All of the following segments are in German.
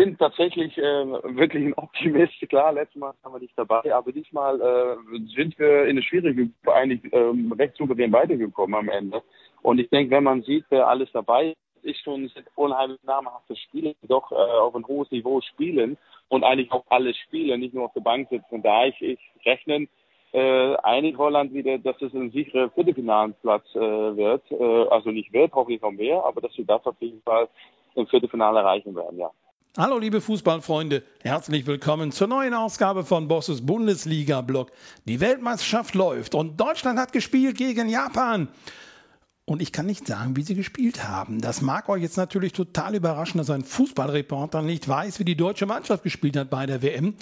bin tatsächlich äh, wirklich ein Optimist. Klar, letztes Mal haben wir nicht dabei, aber diesmal äh, sind wir in eine schwierige Gruppe eigentlich ähm, recht souverän weitergekommen am Ende. Und ich denke, wenn man sieht, wer alles dabei ist, schon sind unheimlich namhafte Spieler, die doch äh, auf ein hohes Niveau spielen und eigentlich auch alle spielen, nicht nur auf der Bank sitzen. Da ich, ich rechnen äh, einig Holland wieder, dass es ein sicherer Viertelfinalenplatz äh, wird. Äh, also nicht wird, hoffentlich noch mehr, aber dass wir das auf jeden Fall im Viertelfinale erreichen werden, ja. Hallo liebe Fußballfreunde, herzlich willkommen zur neuen Ausgabe von Bosses Bundesliga-Blog. Die Weltmeisterschaft läuft und Deutschland hat gespielt gegen Japan. Und ich kann nicht sagen, wie sie gespielt haben. Das mag euch jetzt natürlich total überraschen, dass ein Fußballreporter nicht weiß, wie die deutsche Mannschaft gespielt hat bei der WM.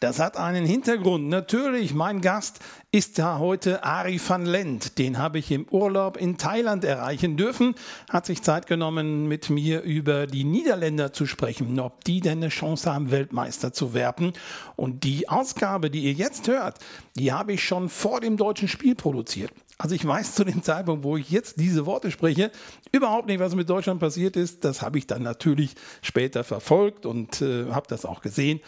Das hat einen Hintergrund. Natürlich, mein Gast ist ja heute Ari van Lent. Den habe ich im Urlaub in Thailand erreichen dürfen. Hat sich Zeit genommen, mit mir über die Niederländer zu sprechen, ob die denn eine Chance haben, Weltmeister zu werden. Und die Ausgabe, die ihr jetzt hört, die habe ich schon vor dem deutschen Spiel produziert. Also ich weiß zu dem Zeitpunkt, wo ich jetzt diese Worte spreche, überhaupt nicht, was mit Deutschland passiert ist. Das habe ich dann natürlich später verfolgt und äh, habe das auch gesehen.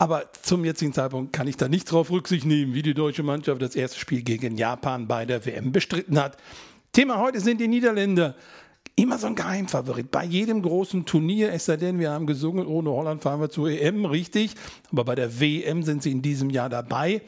Aber zum jetzigen Zeitpunkt kann ich da nicht darauf Rücksicht nehmen, wie die deutsche Mannschaft das erste Spiel gegen Japan bei der WM bestritten hat. Thema heute sind die Niederländer. Immer so ein Geheimfavorit. Bei jedem großen Turnier, es sei denn, wir haben gesungen, ohne Holland fahren wir zur EM, richtig. Aber bei der WM sind sie in diesem Jahr dabei.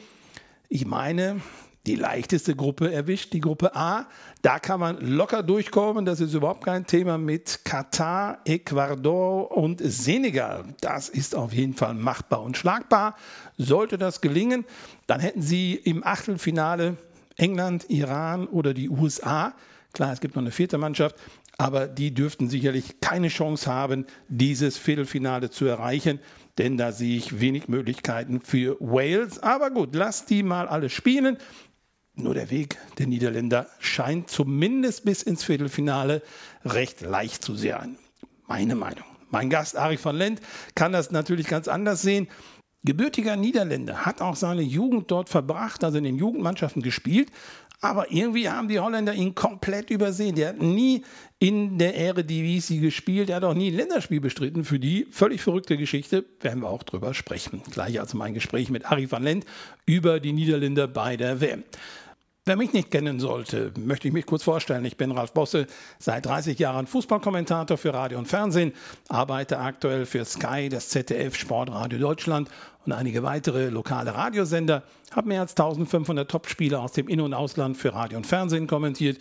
Ich meine, die leichteste Gruppe erwischt, die Gruppe A. Da kann man locker durchkommen. Das ist überhaupt kein Thema mit Katar, Ecuador und Senegal. Das ist auf jeden Fall machbar und schlagbar. Sollte das gelingen, dann hätten Sie im Achtelfinale England, Iran oder die USA. Klar, es gibt noch eine vierte Mannschaft, aber die dürften sicherlich keine Chance haben, dieses Viertelfinale zu erreichen, denn da sehe ich wenig Möglichkeiten für Wales. Aber gut, lasst die mal alle spielen. Nur der Weg der Niederländer scheint zumindest bis ins Viertelfinale recht leicht zu sein. Meine Meinung. Mein Gast Ari van Lent kann das natürlich ganz anders sehen. Gebürtiger Niederländer, hat auch seine Jugend dort verbracht, also in den Jugendmannschaften gespielt. Aber irgendwie haben die Holländer ihn komplett übersehen. Der hat nie in der Eredivisie gespielt. Er hat auch nie ein Länderspiel bestritten. Für die völlig verrückte Geschichte werden wir auch drüber sprechen. Gleich also mein Gespräch mit Ari van Lent über die Niederländer bei der WM. Wer mich nicht kennen sollte, möchte ich mich kurz vorstellen. Ich bin Ralf Bosse, seit 30 Jahren Fußballkommentator für Radio und Fernsehen, arbeite aktuell für Sky, das ZDF, Sportradio Deutschland und einige weitere lokale Radiosender, habe mehr als 1500 Topspiele aus dem In- und Ausland für Radio und Fernsehen kommentiert,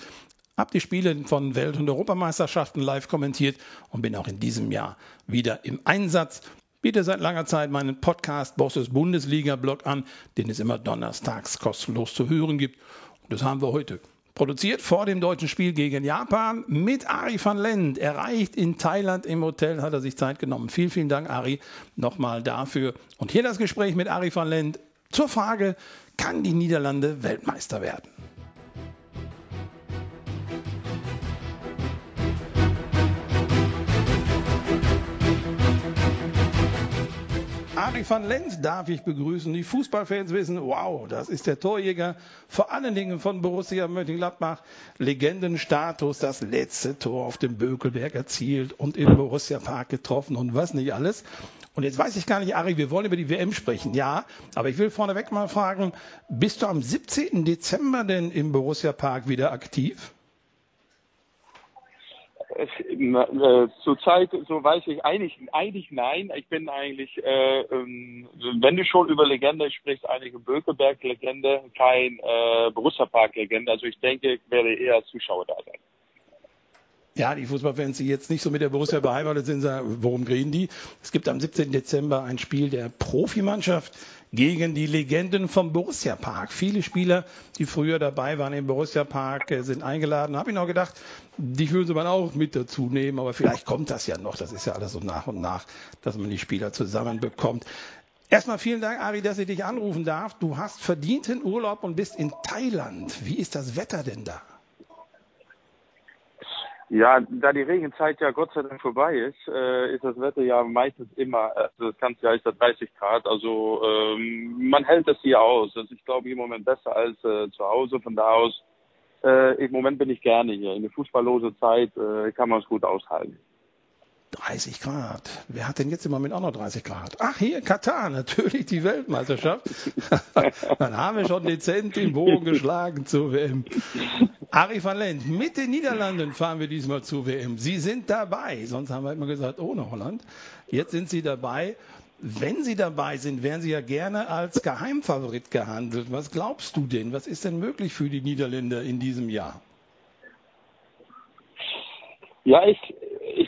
habe die Spiele von Welt- und Europameisterschaften live kommentiert und bin auch in diesem Jahr wieder im Einsatz biete seit langer Zeit meinen Podcast Bosses Bundesliga-Blog an, den es immer donnerstags kostenlos zu hören gibt. Das haben wir heute. Produziert vor dem deutschen Spiel gegen Japan mit Ari van Lent. Erreicht in Thailand im Hotel, hat er sich Zeit genommen. Vielen, vielen Dank, Ari, nochmal dafür. Und hier das Gespräch mit Ari van Lent zur Frage, kann die Niederlande Weltmeister werden? Ari van Lent darf ich begrüßen. Die Fußballfans wissen, wow, das ist der Torjäger, vor allen Dingen von Borussia Mönchengladbach. Legendenstatus, das letzte Tor auf dem Bökelberg erzielt und im Borussia Park getroffen und was nicht alles. Und jetzt weiß ich gar nicht, Ari, wir wollen über die WM sprechen. Ja, aber ich will vorneweg mal fragen, bist du am 17. Dezember denn im Borussia Park wieder aktiv? Äh, zurzeit, so weiß ich eigentlich, eigentlich nein. Ich bin eigentlich, äh, ähm, wenn du schon über Legende sprichst, einige Bökelberg-Legende, kein äh, Borussia Park-Legende. Also ich denke, ich werde eher Zuschauer da sein. Ja, die Fußballfans, die jetzt nicht so mit der Borussia beheimatet sind, sagen, worum reden die? Es gibt am 17. Dezember ein Spiel der Profimannschaft gegen die Legenden vom Borussia Park. Viele Spieler, die früher dabei waren im Borussia Park, äh, sind eingeladen. Habe ich noch gedacht, die würden man auch mit dazu nehmen, aber vielleicht kommt das ja noch. Das ist ja alles so nach und nach, dass man die Spieler zusammenbekommt. Erstmal vielen Dank, Ari, dass ich dich anrufen darf. Du hast verdienten Urlaub und bist in Thailand. Wie ist das Wetter denn da? Ja, da die Regenzeit ja Gott sei Dank vorbei ist, äh, ist das Wetter ja meistens immer, also das ganze Jahr ist da 30 Grad, also ähm, man hält das hier aus. Also ich glaube im Moment besser als äh, zu Hause, von da aus, äh, im Moment bin ich gerne hier. In der fußballlose Zeit äh, kann man es gut aushalten. 30 Grad. Wer hat denn jetzt im Moment auch noch 30 Grad? Ach, hier Katar, natürlich die Weltmeisterschaft. Dann haben wir schon dezent den Bogen geschlagen zur WM. Ari van Lent, mit den Niederlanden fahren wir diesmal zur WM. Sie sind dabei. Sonst haben wir immer gesagt, ohne Holland. Jetzt sind Sie dabei. Wenn Sie dabei sind, werden Sie ja gerne als Geheimfavorit gehandelt. Was glaubst du denn? Was ist denn möglich für die Niederländer in diesem Jahr? Ja, ich,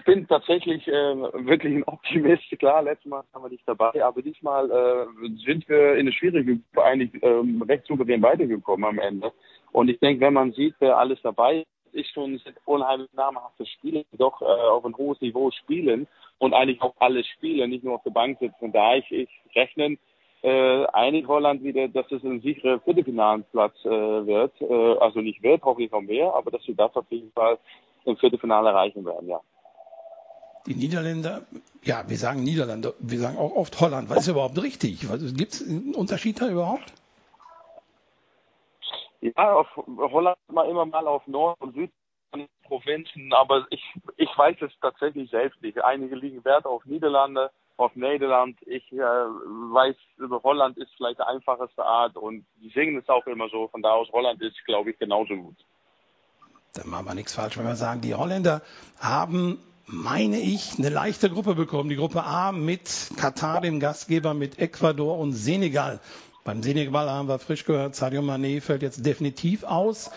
ich bin tatsächlich äh, wirklich ein Optimist. Klar, letztes Mal haben wir nicht dabei, aber diesmal äh, sind wir in eine schwierige eigentlich ähm, recht souverän weitergekommen am Ende. Und ich denke, wenn man sieht, wer alles dabei ist, schon sind unheimlich namhafte Spieler, die doch äh, auf ein hohes Niveau spielen und eigentlich auch alle Spiele, nicht nur auf der Bank sitzen. Da ich, ich rechne äh, einig Holland wieder, dass es ein sicherer Viertelfinalenplatz äh, wird. Äh, also nicht wird, hoffe ich noch mehr, aber dass wir das auf jeden Fall im Viertelfinale erreichen werden, ja. Die Niederländer, ja, wir sagen Niederlande, wir sagen auch oft Holland. Was ist überhaupt richtig? Gibt es einen Unterschied da überhaupt? Ja, auf Holland mal immer mal auf Nord- und Südprovinzen, aber ich, ich weiß es tatsächlich selbst nicht. Einige liegen Wert auf Niederlande, auf Nederland. Ich äh, weiß, Holland ist vielleicht die einfachste Art und die singen es auch immer so. Von da aus Holland ist, glaube ich, genauso gut. Da machen wir nichts falsch, wenn wir sagen, die Holländer haben meine ich, eine leichte Gruppe bekommen. Die Gruppe A mit Katar, dem Gastgeber, mit Ecuador und Senegal. Beim Senegal haben wir frisch gehört, Sadio Mané fällt jetzt definitiv aus.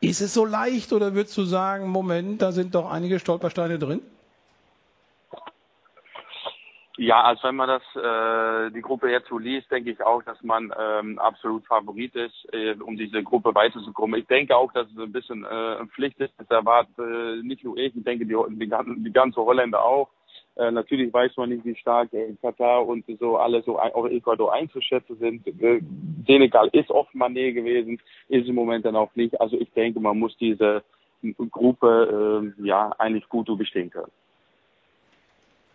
Ist es so leicht oder würdest du sagen, Moment, da sind doch einige Stolpersteine drin? Ja, also wenn man das äh, die Gruppe jetzt so liest, denke ich auch, dass man ähm, absolut Favorit ist, äh, um diese Gruppe weiterzukommen. Ich denke auch, dass es ein bisschen äh, Pflicht ist. Das erwartet äh, nicht nur ich, ich denke die, die, die ganze Holländer auch. Äh, natürlich weiß man nicht, wie stark äh, Katar und so alle so auch Ecuador einzuschätzen sind. Äh, Senegal ist oft Mané gewesen, ist im Moment dann auch nicht. Also ich denke, man muss diese Gruppe äh, ja eigentlich gut überstehen können.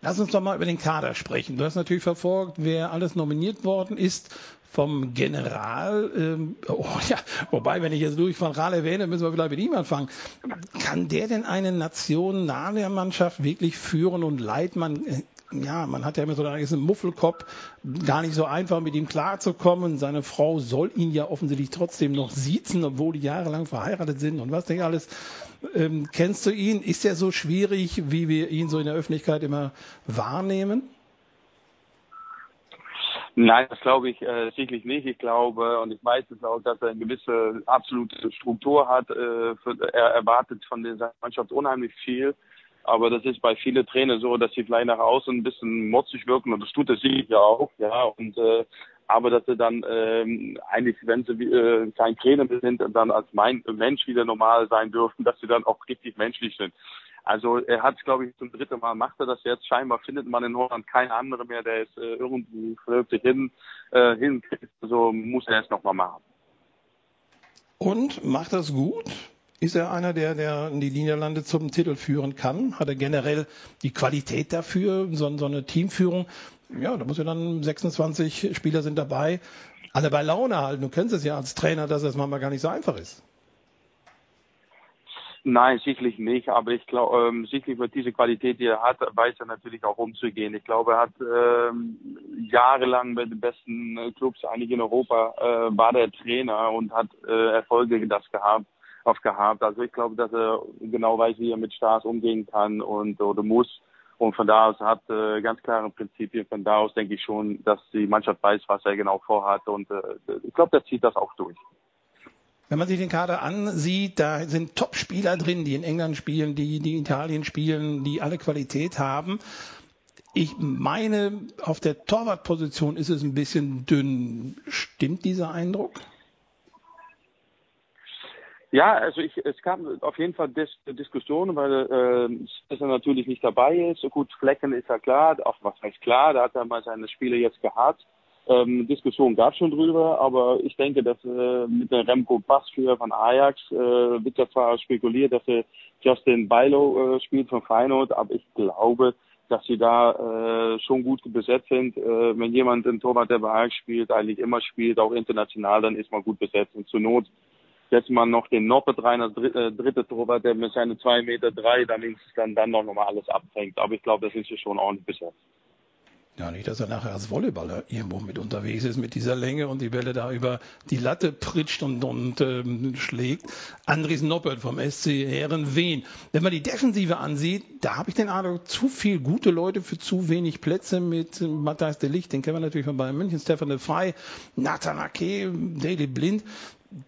Lass uns doch mal über den Kader sprechen. Du hast natürlich verfolgt, wer alles nominiert worden ist vom General. Ähm, oh ja, wobei, wenn ich jetzt Louis van Gaal erwähne, müssen wir vielleicht mit ihm anfangen. Kann der denn eine Nation nahe der Mannschaft wirklich führen und leiten? Man, äh, ja, man hat ja immer so einen Muffelkopf, gar nicht so einfach mit ihm klarzukommen. Seine Frau soll ihn ja offensichtlich trotzdem noch siezen, obwohl die jahrelang verheiratet sind und was nicht alles. Ähm, kennst du ihn? Ist er so schwierig, wie wir ihn so in der Öffentlichkeit immer wahrnehmen? Nein, das glaube ich äh, sicherlich nicht. Ich glaube und ich weiß es auch, dass er eine gewisse absolute Struktur hat. Äh, für, er erwartet von der Mannschaft unheimlich viel. Aber das ist bei vielen Trainern so, dass sie vielleicht nach außen ein bisschen motzig wirken und das tut er sicher auch, ja. Und äh, aber dass sie dann ähm, eigentlich, wenn sie äh, kein Trainer sind, dann als mein Mensch wieder normal sein dürften, dass sie dann auch richtig menschlich sind. Also er hat, glaube ich, zum dritten Mal macht er das jetzt. Scheinbar findet man in Holland keinen anderen mehr, der es äh, irgendwie vernünftig hin, äh, hinkriegt. Also muss er es nochmal machen. Und macht das gut? Ist er einer, der, der die Niederlande zum Titel führen kann? Hat er generell die Qualität dafür, so, so eine Teamführung? ja, da muss ja dann 26 Spieler sind dabei, alle bei Laune halten. Du kennst es ja als Trainer, dass das manchmal gar nicht so einfach ist. Nein, sicherlich nicht. Aber ich glaube, ähm, sicherlich mit dieser Qualität, die er hat, weiß er natürlich auch umzugehen. Ich glaube, er hat ähm, jahrelang bei den besten äh, Clubs eigentlich in Europa äh, war der Trainer und hat äh, Erfolge das gehabt, oft gehabt. Also ich glaube, dass er genau weiß, wie er mit Stars umgehen kann und oder muss. Und von da aus hat äh, ganz klare Prinzipien. Von da aus denke ich schon, dass die Mannschaft weiß, was er genau vorhat. Und äh, ich glaube, der zieht das auch durch. Wenn man sich den Kader ansieht, da sind Top-Spieler drin, die in England spielen, die, die in Italien spielen, die alle Qualität haben. Ich meine, auf der Torwartposition ist es ein bisschen dünn. Stimmt dieser Eindruck? Ja, also ich, es gab auf jeden Fall Dis Diskussionen, weil äh, dass er natürlich nicht dabei ist. So gut, Flecken ist ja klar, auch was heißt klar, da hat er mal seine Spiele jetzt gehabt. Ähm, Diskussion gab schon drüber, aber ich denke, dass äh, mit der Remco Passführer von Ajax äh, wird ja zwar spekuliert, dass er Justin Bilo äh, spielt von Feyenoord, aber ich glaube, dass sie da äh, schon gut besetzt sind. Äh, wenn jemand im Torwart der Ajax spielt, eigentlich immer spielt, auch international, dann ist man gut besetzt. Und zur Not setzt man noch den Noppet rein als dritte, dritte Torwart, der mit seinen zwei Meter drei dann dann, dann noch mal alles abfängt. Aber ich glaube, das ist ja schon ordentlich besetzt. Ja, nicht, dass er nachher als Volleyballer irgendwo mit unterwegs ist mit dieser Länge und die Bälle da über die Latte pritscht und, und ähm, schlägt. Andries Noppert vom SC Herrenwehen. Wenn man die Defensive ansieht, da habe ich den Eindruck, zu viel gute Leute für zu wenig Plätze mit Matthias de Licht, den kennen wir natürlich von Bayern München, Stefan de Frey, Nathan Ake, Daily Blind.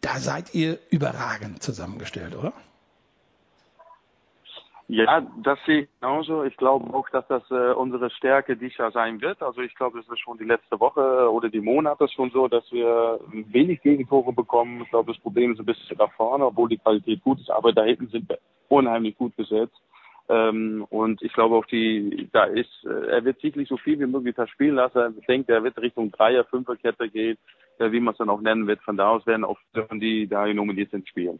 Da seid ihr überragend zusammengestellt, oder? Ja, das sehe ich genauso. Ich glaube auch, dass das äh, unsere Stärke dieses Jahr sein wird. Also ich glaube, es ist schon die letzte Woche oder die Monate schon so, dass wir wenig Gegentore bekommen. Ich glaube, das Problem ist ein bisschen da vorne, obwohl die Qualität gut ist, aber da hinten sind wir unheimlich gut besetzt. Ähm, und ich glaube auch die, da ist, äh, er wird sicherlich so viel wie möglich das spielen lassen. Ich denke, er wird Richtung Dreier, Fünferkette gehen, äh, wie man es dann auch nennen wird. Von da aus werden auch die da nominiert sind spielen.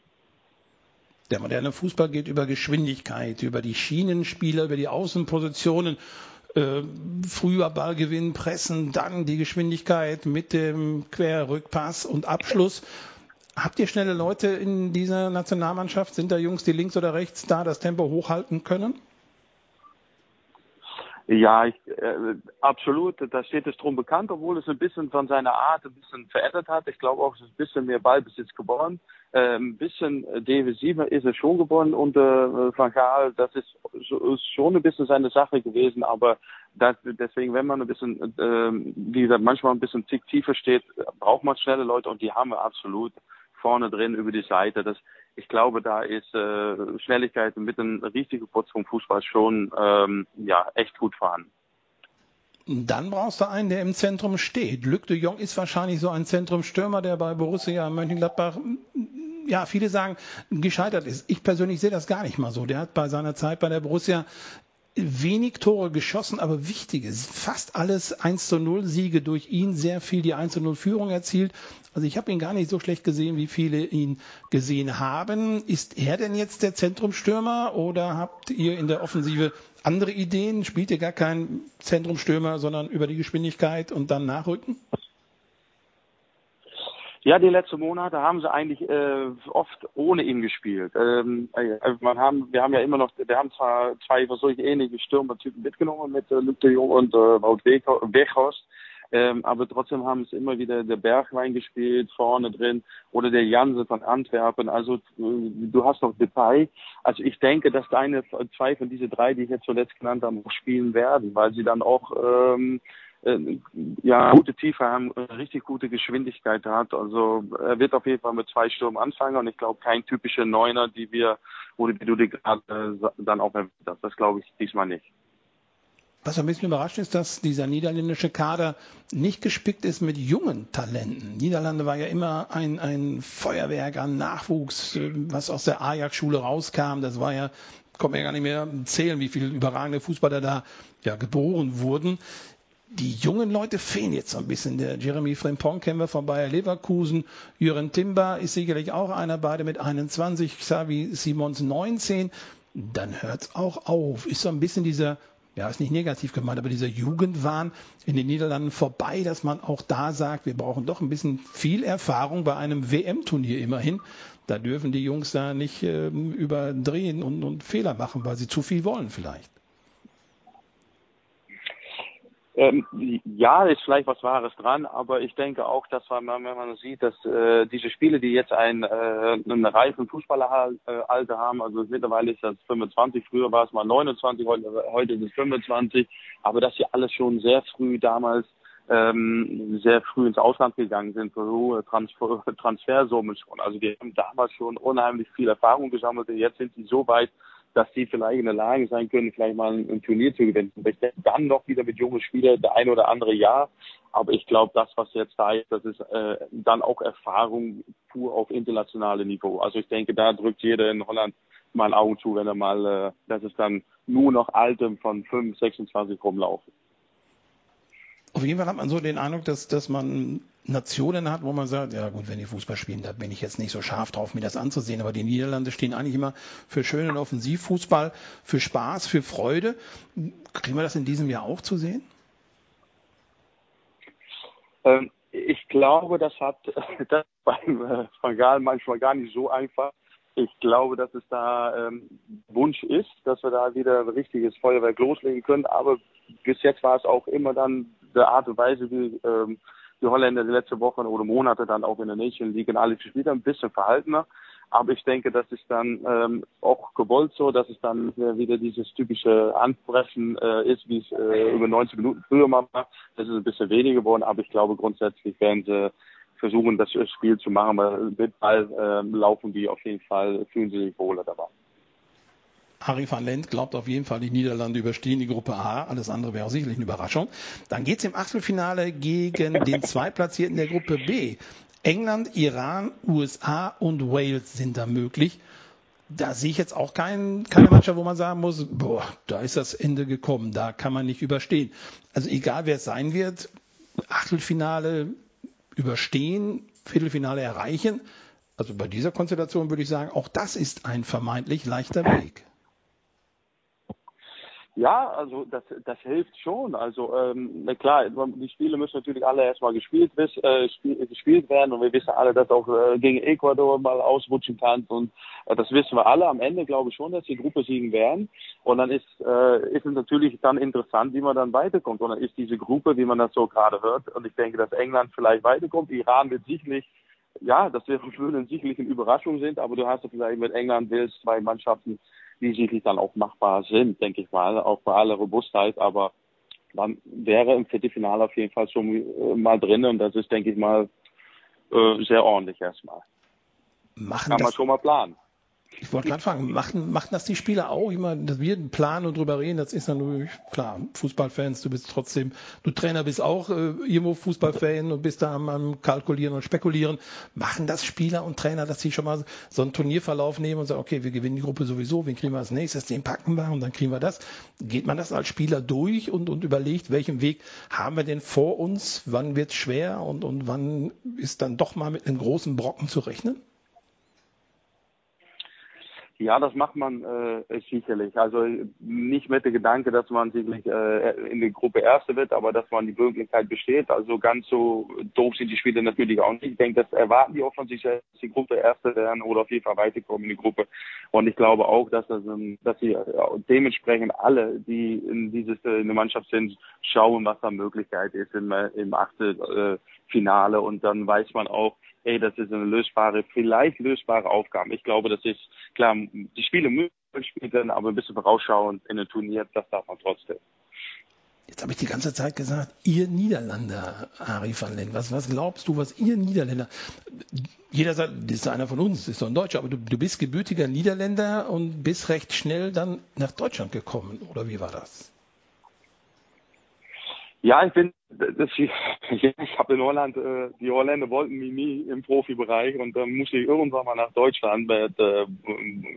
Der moderne Fußball geht über Geschwindigkeit, über die Schienenspieler, über die Außenpositionen. Äh, früher Ballgewinn, Pressen, dann die Geschwindigkeit mit dem Querrückpass und Abschluss. Habt ihr schnelle Leute in dieser Nationalmannschaft? Sind da Jungs, die links oder rechts da das Tempo hochhalten können? Ja, ich, äh, absolut. Da steht es drum bekannt, obwohl es ein bisschen von seiner Art ein bisschen verändert hat. Ich glaube auch, es ist ein bisschen mehr Ballbesitz geworden. Äh, ein bisschen defensiver ist er schon geworden unter äh, Van Gaal. Das ist, ist schon ein bisschen seine Sache gewesen, aber das, deswegen, wenn man ein bisschen, äh, wie gesagt, manchmal ein bisschen tiefer steht, braucht man schnelle Leute und die haben wir absolut vorne drin über die Seite. Das, ich glaube, da ist äh, Schnelligkeit mit einem richtigen Putz vom Fußball schon ähm, ja, echt gut vorhanden. Dann brauchst du einen, der im Zentrum steht. Luc de Jong ist wahrscheinlich so ein Zentrumstürmer, der bei Borussia Mönchengladbach, ja, viele sagen, gescheitert ist. Ich persönlich sehe das gar nicht mal so. Der hat bei seiner Zeit bei der Borussia wenig Tore geschossen, aber wichtiges. Fast alles 1 zu 0 Siege durch ihn, sehr viel die 1 zu 0 Führung erzielt. Also ich habe ihn gar nicht so schlecht gesehen, wie viele ihn gesehen haben. Ist er denn jetzt der Zentrumstürmer oder habt ihr in der Offensive andere Ideen? Spielt ihr gar keinen Zentrumstürmer, sondern über die Geschwindigkeit und dann nachrücken? Ja, die letzten Monate haben sie eigentlich äh, oft ohne ihn gespielt. Ähm, äh, man haben, wir haben ja immer noch, wir haben zwar zwei solche ähnliche Stürmertypen mitgenommen mit äh, Luc de Jong und äh, Wout Weghorst. Ähm, aber trotzdem haben es immer wieder der Bergwein gespielt, vorne drin, oder der Janse von Antwerpen. Also äh, du hast noch Depay. Also ich denke, dass deine zwei von diese drei, die ich jetzt zuletzt genannt habe, auch spielen werden, weil sie dann auch ähm, äh, ja, gute Tiefe haben, richtig gute Geschwindigkeit hat. Also er wird auf jeden Fall mit zwei Sturm anfangen und ich glaube kein typischer Neuner, die wir, oder die du dir gerade äh, dann auch erwähnt hast. Das glaube ich diesmal nicht. Was ein bisschen überrascht ist, dass dieser niederländische Kader nicht gespickt ist mit jungen Talenten. Niederlande war ja immer ein, ein Feuerwerk an Nachwuchs, äh, was aus der Ajax-Schule rauskam. Das war ja, kommt mir gar nicht mehr zählen, wie viele überragende Fußballer da ja, geboren wurden die jungen Leute fehlen jetzt so ein bisschen. Der Jeremy Frimpong kennen wir von Bayer Leverkusen. Jürgen Timber ist sicherlich auch einer, beide mit 21, Xavi Simons 19. Dann hört's auch auf. Ist so ein bisschen dieser, ja, ist nicht negativ gemeint, aber dieser Jugendwahn in den Niederlanden vorbei, dass man auch da sagt, wir brauchen doch ein bisschen viel Erfahrung bei einem WM-Turnier immerhin. Da dürfen die Jungs da nicht äh, überdrehen und, und Fehler machen, weil sie zu viel wollen vielleicht. Ähm, ja, ist vielleicht was Wahres dran, aber ich denke auch, dass man, wenn man sieht, dass äh, diese Spiele, die jetzt ein, äh, einen reifen Fußballeralter haben, also mittlerweile ist das 25, früher war es mal 29, heute, heute ist es 25, aber dass sie alles schon sehr früh damals ähm, sehr früh ins Ausland gegangen sind für hohe Transfer Transfersummen schon. Also die haben damals schon unheimlich viel Erfahrung gesammelt und jetzt sind sie so weit, dass sie vielleicht in der Lage sein können, vielleicht mal ein, ein Turnier zu gewinnen. Ich denke dann noch wieder mit jungen Spielern, der ein oder andere ja. Aber ich glaube, das, was jetzt da ist, das ist äh, dann auch Erfahrung pur auf internationalem Niveau. Also ich denke, da drückt jeder in Holland mal ein Augen zu, wenn er mal, äh, dass es dann nur noch Altem von 5, 26 rumlaufen. Auf jeden Fall hat man so den Eindruck, dass, dass man Nationen hat, wo man sagt, ja gut, wenn die Fußball spielen, da bin ich jetzt nicht so scharf drauf, mir das anzusehen. Aber die Niederlande stehen eigentlich immer für schönen Offensivfußball, für Spaß, für Freude. Kriegen wir das in diesem Jahr auch zu sehen? Ähm, ich glaube, das hat das beim äh, Van Gaal manchmal gar nicht so einfach. Ich glaube, dass es da ähm, Wunsch ist, dass wir da wieder ein richtiges Feuerwerk loslegen können. Aber bis jetzt war es auch immer dann der Art und Weise, wie ähm, die Holländer die letzten Wochen oder Monate dann auch in der Nation League alle haben, ein bisschen verhaltener. Aber ich denke, das ist dann ähm, auch gewollt so, dass es dann wieder dieses typische Anbrechen äh, ist, wie es äh, über 90 Minuten früher mal war. Das ist ein bisschen weniger geworden, aber ich glaube grundsätzlich werden sie versuchen, das Spiel zu machen, weil mit Ball äh, laufen die auf jeden Fall, fühlen sie sich wohler dabei. Harry van Lent glaubt auf jeden Fall, die Niederlande überstehen die Gruppe A. Alles andere wäre auch sicherlich eine Überraschung. Dann geht es im Achtelfinale gegen den Zweitplatzierten der Gruppe B. England, Iran, USA und Wales sind da möglich. Da sehe ich jetzt auch kein, keine Mannschaft, wo man sagen muss, boah, da ist das Ende gekommen, da kann man nicht überstehen. Also egal wer es sein wird, Achtelfinale überstehen, Viertelfinale erreichen. Also bei dieser Konstellation würde ich sagen, auch das ist ein vermeintlich leichter Weg. Ja, also das, das hilft schon. Also ähm, klar, die Spiele müssen natürlich alle erstmal gespielt, äh, gespielt werden und wir wissen alle, dass auch äh, gegen Ecuador mal ausrutschen kann und äh, das wissen wir alle. Am Ende glaube ich schon, dass die Gruppe siegen werden und dann ist, äh, ist es natürlich dann interessant, wie man dann weiterkommt und dann ist diese Gruppe, wie man das so gerade hört und ich denke, dass England vielleicht weiterkommt, Iran wird sicherlich ja, das wäre sicherlich eine Überraschung sind, aber du hast ja vielleicht mit England, Wales zwei Mannschaften, die sicherlich dann auch machbar sind, denke ich mal, auch bei aller Robustheit, aber dann wäre im Viertelfinale auf jeden Fall schon äh, mal drin und das ist, denke ich mal, äh, sehr ordentlich erstmal. Machen Kann man schon mal planen. Ich wollte gerade fragen, machen, machen das die Spieler auch immer, dass wir planen und drüber reden? Das ist natürlich klar. Fußballfans, du bist trotzdem, du Trainer bist auch äh, irgendwo Fußballfan und bist da am, am Kalkulieren und Spekulieren. Machen das Spieler und Trainer, dass sie schon mal so einen Turnierverlauf nehmen und sagen, okay, wir gewinnen die Gruppe sowieso, wen kriegen wir als nächstes, den packen wir und dann kriegen wir das. Geht man das als Spieler durch und, und überlegt, welchen Weg haben wir denn vor uns? Wann wird es schwer und, und wann ist dann doch mal mit einem großen Brocken zu rechnen? Ja, das macht man äh, sicherlich. Also nicht mit dem Gedanke, dass man sicherlich äh, in der Gruppe Erste wird, aber dass man die Möglichkeit besteht. Also ganz so doof sind die Spiele natürlich auch nicht. Ich denke, das erwarten die auch von dass die Gruppe Erste werden oder auf jeden Fall weiterkommen in die Gruppe. Und ich glaube auch, dass das, dass sie dementsprechend alle, die in dieses in der Mannschaft sind, schauen, was da Möglichkeit ist im, im Achtelfinale. Äh, und dann weiß man auch, ey, das ist eine lösbare, vielleicht lösbare Aufgabe. Ich glaube, das ist klar, die Spiele müssen gespielt werden, aber ein bisschen vorausschauend in ein Turnier, das darf man trotzdem. Jetzt habe ich die ganze Zeit gesagt, ihr Niederländer, Ari van Len, was, was glaubst du, was ihr Niederländer, jeder sagt, das ist einer von uns, das ist doch ein Deutscher, aber du, du bist gebürtiger Niederländer und bist recht schnell dann nach Deutschland gekommen, oder wie war das? Ja, ich bin, das, ich, ich habe in Holland, äh, die Holländer wollten mich nie im Profibereich und dann musste ich irgendwann mal nach Deutschland mit äh,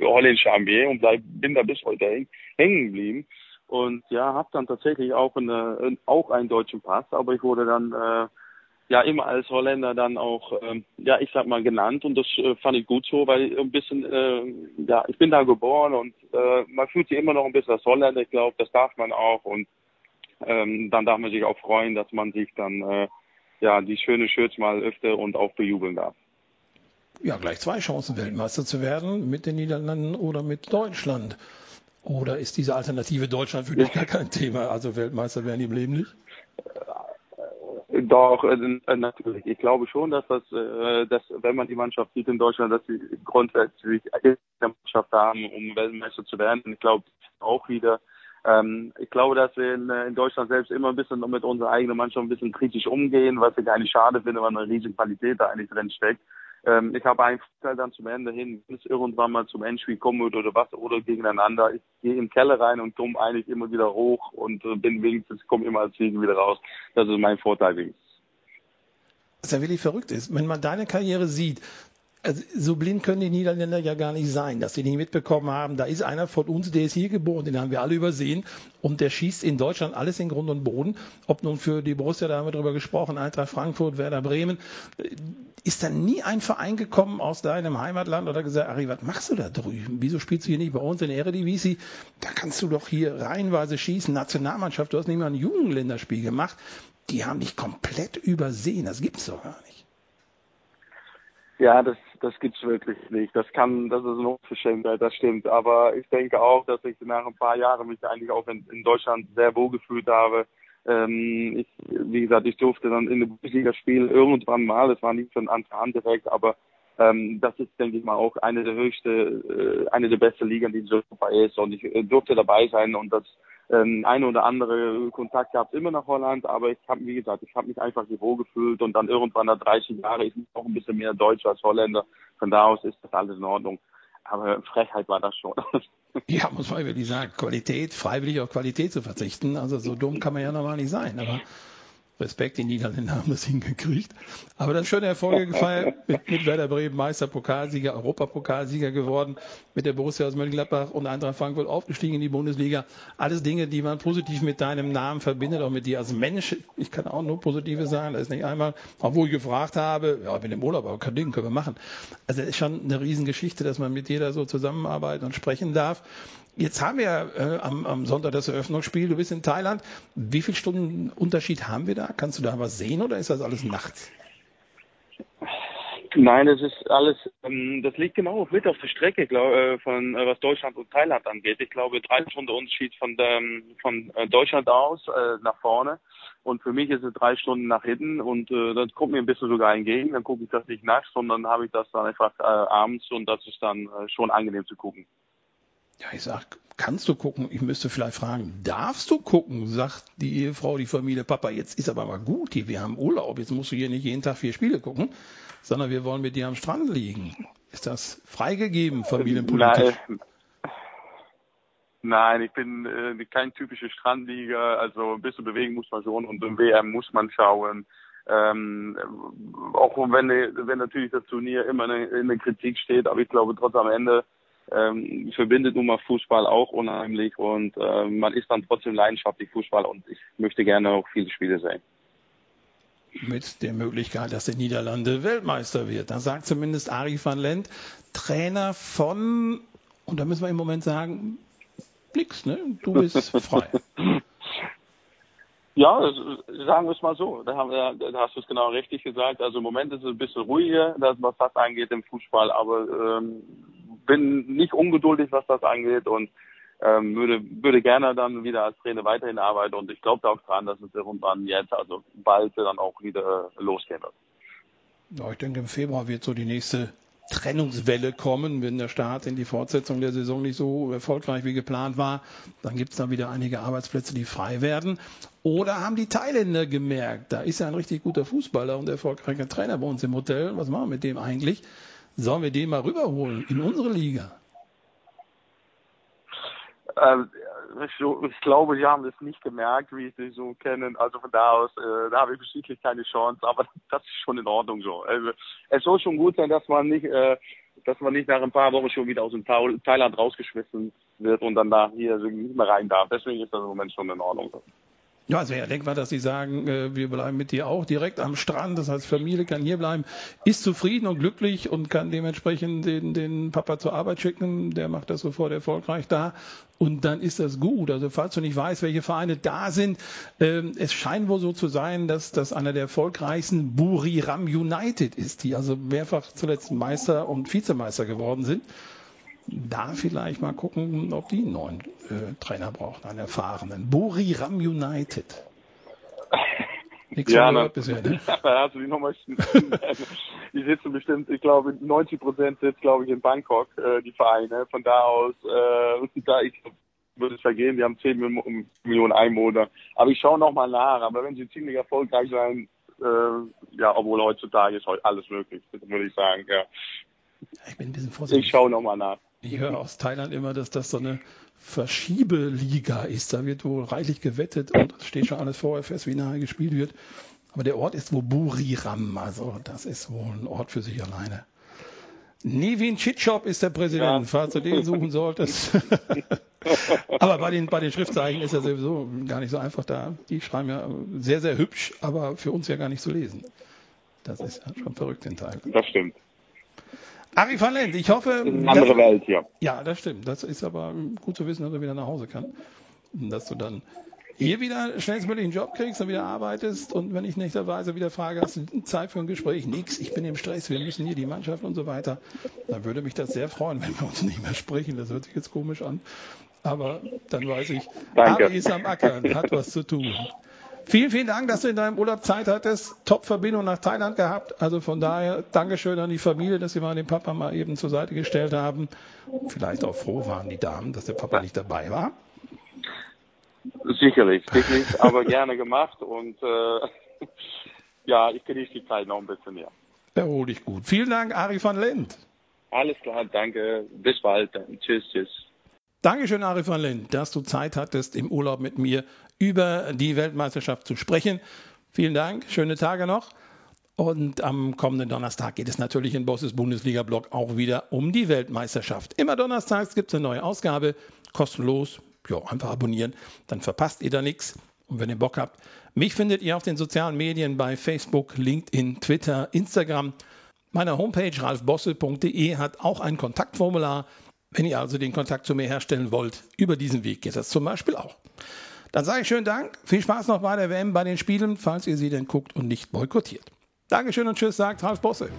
holländischer Armee und bleib, bin da bis heute häng, hängen geblieben. Und ja, habe dann tatsächlich auch, eine, auch einen deutschen Pass, aber ich wurde dann äh, ja immer als Holländer dann auch, äh, ja, ich sag mal genannt und das äh, fand ich gut so, weil ein bisschen, äh, ja, ich bin da geboren und äh, man fühlt sich immer noch ein bisschen als Holländer, ich glaube, das darf man auch und ähm, dann darf man sich auch freuen, dass man sich dann äh, ja die schöne Shirts mal öfter und auch bejubeln darf. Ja, gleich zwei Chancen, Weltmeister zu werden mit den Niederlanden oder mit Deutschland. Oder ist diese Alternative Deutschland für dich gar kein Thema? Also Weltmeister werden die im Leben nicht? Äh, doch, äh, natürlich. Ich glaube schon, dass das, äh, dass wenn man die Mannschaft sieht in Deutschland, dass sie grundsätzlich eine Mannschaft haben, um Weltmeister zu werden. Ich glaube auch wieder, ähm, ich glaube, dass wir in, äh, in, Deutschland selbst immer ein bisschen mit unserer eigenen Mannschaft ein bisschen kritisch umgehen, was ich eigentlich schade finde, weil eine riesige Qualität da eigentlich drin steckt. Ähm, ich habe Vorteil dann zum Ende hin, wenn es irgendwann mal zum Endspiel kommen wird oder was oder gegeneinander. Ich gehe im Keller rein und komme eigentlich immer wieder hoch und äh, bin wenigstens, komme immer als Sieg wieder raus. Das ist mein Vorteil wenigstens. Was ja wirklich verrückt ist, wenn man deine Karriere sieht, also so blind können die Niederländer ja gar nicht sein, dass sie nicht mitbekommen haben, da ist einer von uns, der ist hier geboren, den haben wir alle übersehen und der schießt in Deutschland alles in Grund und Boden. Ob nun für die Borussia, da haben wir drüber gesprochen, Eintracht Frankfurt, Werder Bremen, ist da nie ein Verein gekommen aus deinem Heimatland oder gesagt, Ari, was machst du da drüben? Wieso spielst du hier nicht bei uns in Eredivisie? Da kannst du doch hier reihenweise schießen, Nationalmannschaft, du hast nicht mal ein Jugendländerspiel gemacht. Die haben dich komplett übersehen, das gibt's doch gar nicht. Ja, das, das gibt's wirklich nicht. Das kann, das ist eine Unverschämtheit, das stimmt. Aber ich denke auch, dass ich nach ein paar Jahren mich eigentlich auch in, in Deutschland sehr wohl gefühlt habe. Ähm, ich, wie gesagt, ich durfte dann in der Bundesliga spielen irgendwann mal. Das war nicht von Anfang an direkt, aber ähm, das ist, denke ich mal, auch eine der höchste, äh, eine der besten Ligen, die in Europa ist. Und ich äh, durfte dabei sein und das ähm, eine oder andere Kontakt gab es immer nach Holland, aber ich habe, wie gesagt, ich habe mich einfach hier wohl gefühlt und dann irgendwann nach 30 Jahren ist auch ein bisschen mehr Deutsch als Holländer. Von da aus ist das alles in Ordnung. Aber Frechheit war das schon. Ja, muss man wirklich sagen. Qualität, freiwillig auf Qualität zu verzichten. Also so dumm kann man ja normal nicht sein. Aber Respekt, die Niederländer haben das hingekriegt. Aber dann schöne Erfolge gefeiert mit, mit Werder Bremen, Meister, Pokalsieger, Europapokalsieger geworden, mit der Borussia aus Mönchengladbach und Eintracht Frankfurt aufgestiegen in die Bundesliga. Alles Dinge, die man positiv mit deinem Namen verbindet, auch mit dir als Mensch. Ich kann auch nur Positives sagen. Das ist nicht einmal, obwohl ich gefragt habe, ja, ich bin im Urlaub, aber kein Ding, können wir machen. Also es ist schon eine Riesengeschichte, dass man mit dir da so zusammenarbeiten und sprechen darf. Jetzt haben wir äh, am, am, Sonntag das Eröffnungsspiel. Du bist in Thailand. Wie viele Stunden Unterschied haben wir da? Kannst du da was sehen oder ist das alles nachts? Nein, das ist alles, ähm, das liegt genau mit auf der Strecke, glaub, äh, von äh, was Deutschland und Thailand angeht. Ich glaube, drei Stunden Unterschied von, der, von äh, Deutschland aus nach vorne. Und für mich ist es drei Stunden nach hinten und äh, das kommt mir ein bisschen sogar entgegen. Dann gucke ich das nicht nachts, sondern habe ich das dann einfach äh, abends und das ist dann äh, schon angenehm zu gucken. Ja, ich sag, kannst du gucken? Ich müsste vielleicht fragen, darfst du gucken? Sagt die Ehefrau, die Familie, Papa, jetzt ist aber mal gut hier, wir haben Urlaub, jetzt musst du hier nicht jeden Tag vier Spiele gucken, sondern wir wollen mit dir am Strand liegen. Ist das freigegeben, Familienpolitik? Nein, Nein ich bin äh, kein typischer Strandlieger, also ein bisschen bewegen muss man schon und im WM muss man schauen. Ähm, auch wenn, wenn natürlich das Turnier immer in der Kritik steht, aber ich glaube trotz am Ende ähm, verbindet nun mal Fußball auch unheimlich und äh, man ist dann trotzdem leidenschaftlich Fußball und ich möchte gerne auch viele Spiele sehen. Mit der Möglichkeit, dass der Niederlande Weltmeister wird. Da sagt zumindest Ari van Lent, Trainer von, und da müssen wir im Moment sagen, Blix, ne? Du bist frei. Ja, sagen wir es mal so. Da, haben da hast du es genau richtig gesagt. Also im Moment ist es ein bisschen ruhiger, was das angeht im Fußball, aber ähm, bin nicht ungeduldig, was das angeht und ähm, würde, würde gerne dann wieder als Trainer weiterhin arbeiten und ich glaube auch dran, dass es irgendwann jetzt, also bald dann auch wieder losgehen wird. Ja, ich denke, im Februar wird so die nächste Trennungswelle kommen, wenn der Start in die Fortsetzung der Saison nicht so erfolgreich wie geplant war. Dann gibt es da wieder einige Arbeitsplätze, die frei werden. Oder haben die Thailänder gemerkt, da ist ja ein richtig guter Fußballer und erfolgreicher Trainer bei uns im Hotel. Was machen wir mit dem eigentlich? Sollen wir den mal rüberholen in unsere Liga? Ähm, ich, glaube, sie haben das nicht gemerkt, wie sie so kennen. Also von da aus, äh, da habe ich sicherlich keine Chance, aber das ist schon in Ordnung so. Also, es soll schon gut sein, dass man nicht, äh, dass man nicht nach ein paar Wochen schon wieder aus dem Thailand rausgeschmissen wird und dann da hier nicht mehr rein darf. Deswegen ist das im Moment schon in Ordnung. So. Ja, es wäre ja denkbar, dass sie sagen, äh, wir bleiben mit dir auch direkt am Strand. Das heißt, Familie kann hier bleiben, ist zufrieden und glücklich und kann dementsprechend den, den Papa zur Arbeit schicken. Der macht das sofort erfolgreich da. Und dann ist das gut. Also falls du nicht weißt, welche Vereine da sind, ähm, es scheint wohl so zu sein, dass das einer der erfolgreichsten Buriram United ist, die also mehrfach zuletzt Meister und Vizemeister geworden sind da vielleicht mal gucken, ob die einen neuen äh, Trainer brauchen, einen erfahrenen. Buri Ram United. Nichts ja, na, bisher, ne? Da hast du die nochmal. die sitzen bestimmt, ich glaube, 90 Prozent sitzt, glaube ich, in Bangkok, äh, die Vereine. Von da aus, äh, da ich würde es vergehen, die haben 10 Millionen Einwohner. Aber ich schaue nochmal nach. Aber wenn sie ziemlich erfolgreich sein, äh, ja, obwohl heutzutage ist heute alles möglich, würde ich sagen, ja. Ich bin ein bisschen vorsichtig. Ich schaue nochmal nach. Ich höre aus Thailand immer, dass das so eine Verschiebeliga ist. Da wird wohl reichlich gewettet und steht schon alles vorher fest, wie nahe gespielt wird. Aber der Ort ist wohl Buriram, also das ist wohl ein Ort für sich alleine. Nevin Chitschop ist der Präsident, ja. falls du den suchen solltest. aber bei den, bei den Schriftzeichen ist er sowieso gar nicht so einfach da. Die schreiben ja sehr, sehr hübsch, aber für uns ja gar nicht zu lesen. Das ist ja schon verrückt, den Teil. Das stimmt. Ari van Lent, ich hoffe. Eine andere Welt, ja. Ja, das stimmt. Das ist aber gut zu wissen, dass er wieder nach Hause kann. Und dass du dann hier wieder schnellstmöglich einen Job kriegst und wieder arbeitest und wenn ich nächsterweise wieder frage, hast du Zeit für ein Gespräch? Nix, ich bin im Stress, wir müssen hier die Mannschaft und so weiter. Dann würde mich das sehr freuen, wenn wir uns nicht mehr sprechen. Das hört sich jetzt komisch an. Aber dann weiß ich, Danke. Ari ist am Ackern, hat was zu tun. Vielen, vielen Dank, dass du in deinem Urlaub Zeit hattest. Top-Verbindung nach Thailand gehabt. Also von daher Dankeschön an die Familie, dass sie mal den Papa mal eben zur Seite gestellt haben. Vielleicht auch froh waren die Damen, dass der Papa nicht dabei war. Sicherlich, sicherlich, aber gerne gemacht und äh, ja, ich genieße die Zeit noch ein bisschen mehr. Erhol dich gut. Vielen Dank, Ari van Lent. Alles klar, danke. Bis bald. Dann. Tschüss, tschüss. Dankeschön, Ari van Lent, dass du Zeit hattest, im Urlaub mit mir über die Weltmeisterschaft zu sprechen. Vielen Dank, schöne Tage noch. Und am kommenden Donnerstag geht es natürlich in Bosses Bundesliga-Blog auch wieder um die Weltmeisterschaft. Immer donnerstags gibt es eine neue Ausgabe, kostenlos ja, einfach abonnieren, dann verpasst ihr da nichts. Und wenn ihr Bock habt, mich findet ihr auf den sozialen Medien bei Facebook, LinkedIn, Twitter, Instagram. Meine Homepage ralfbosse.de hat auch ein Kontaktformular. Wenn ihr also den Kontakt zu mir herstellen wollt, über diesen Weg geht das zum Beispiel auch. Dann sage ich schönen Dank, viel Spaß noch bei der WM bei den Spielen, falls ihr sie denn guckt und nicht boykottiert. Dankeschön und tschüss, sagt Ralf Bosse.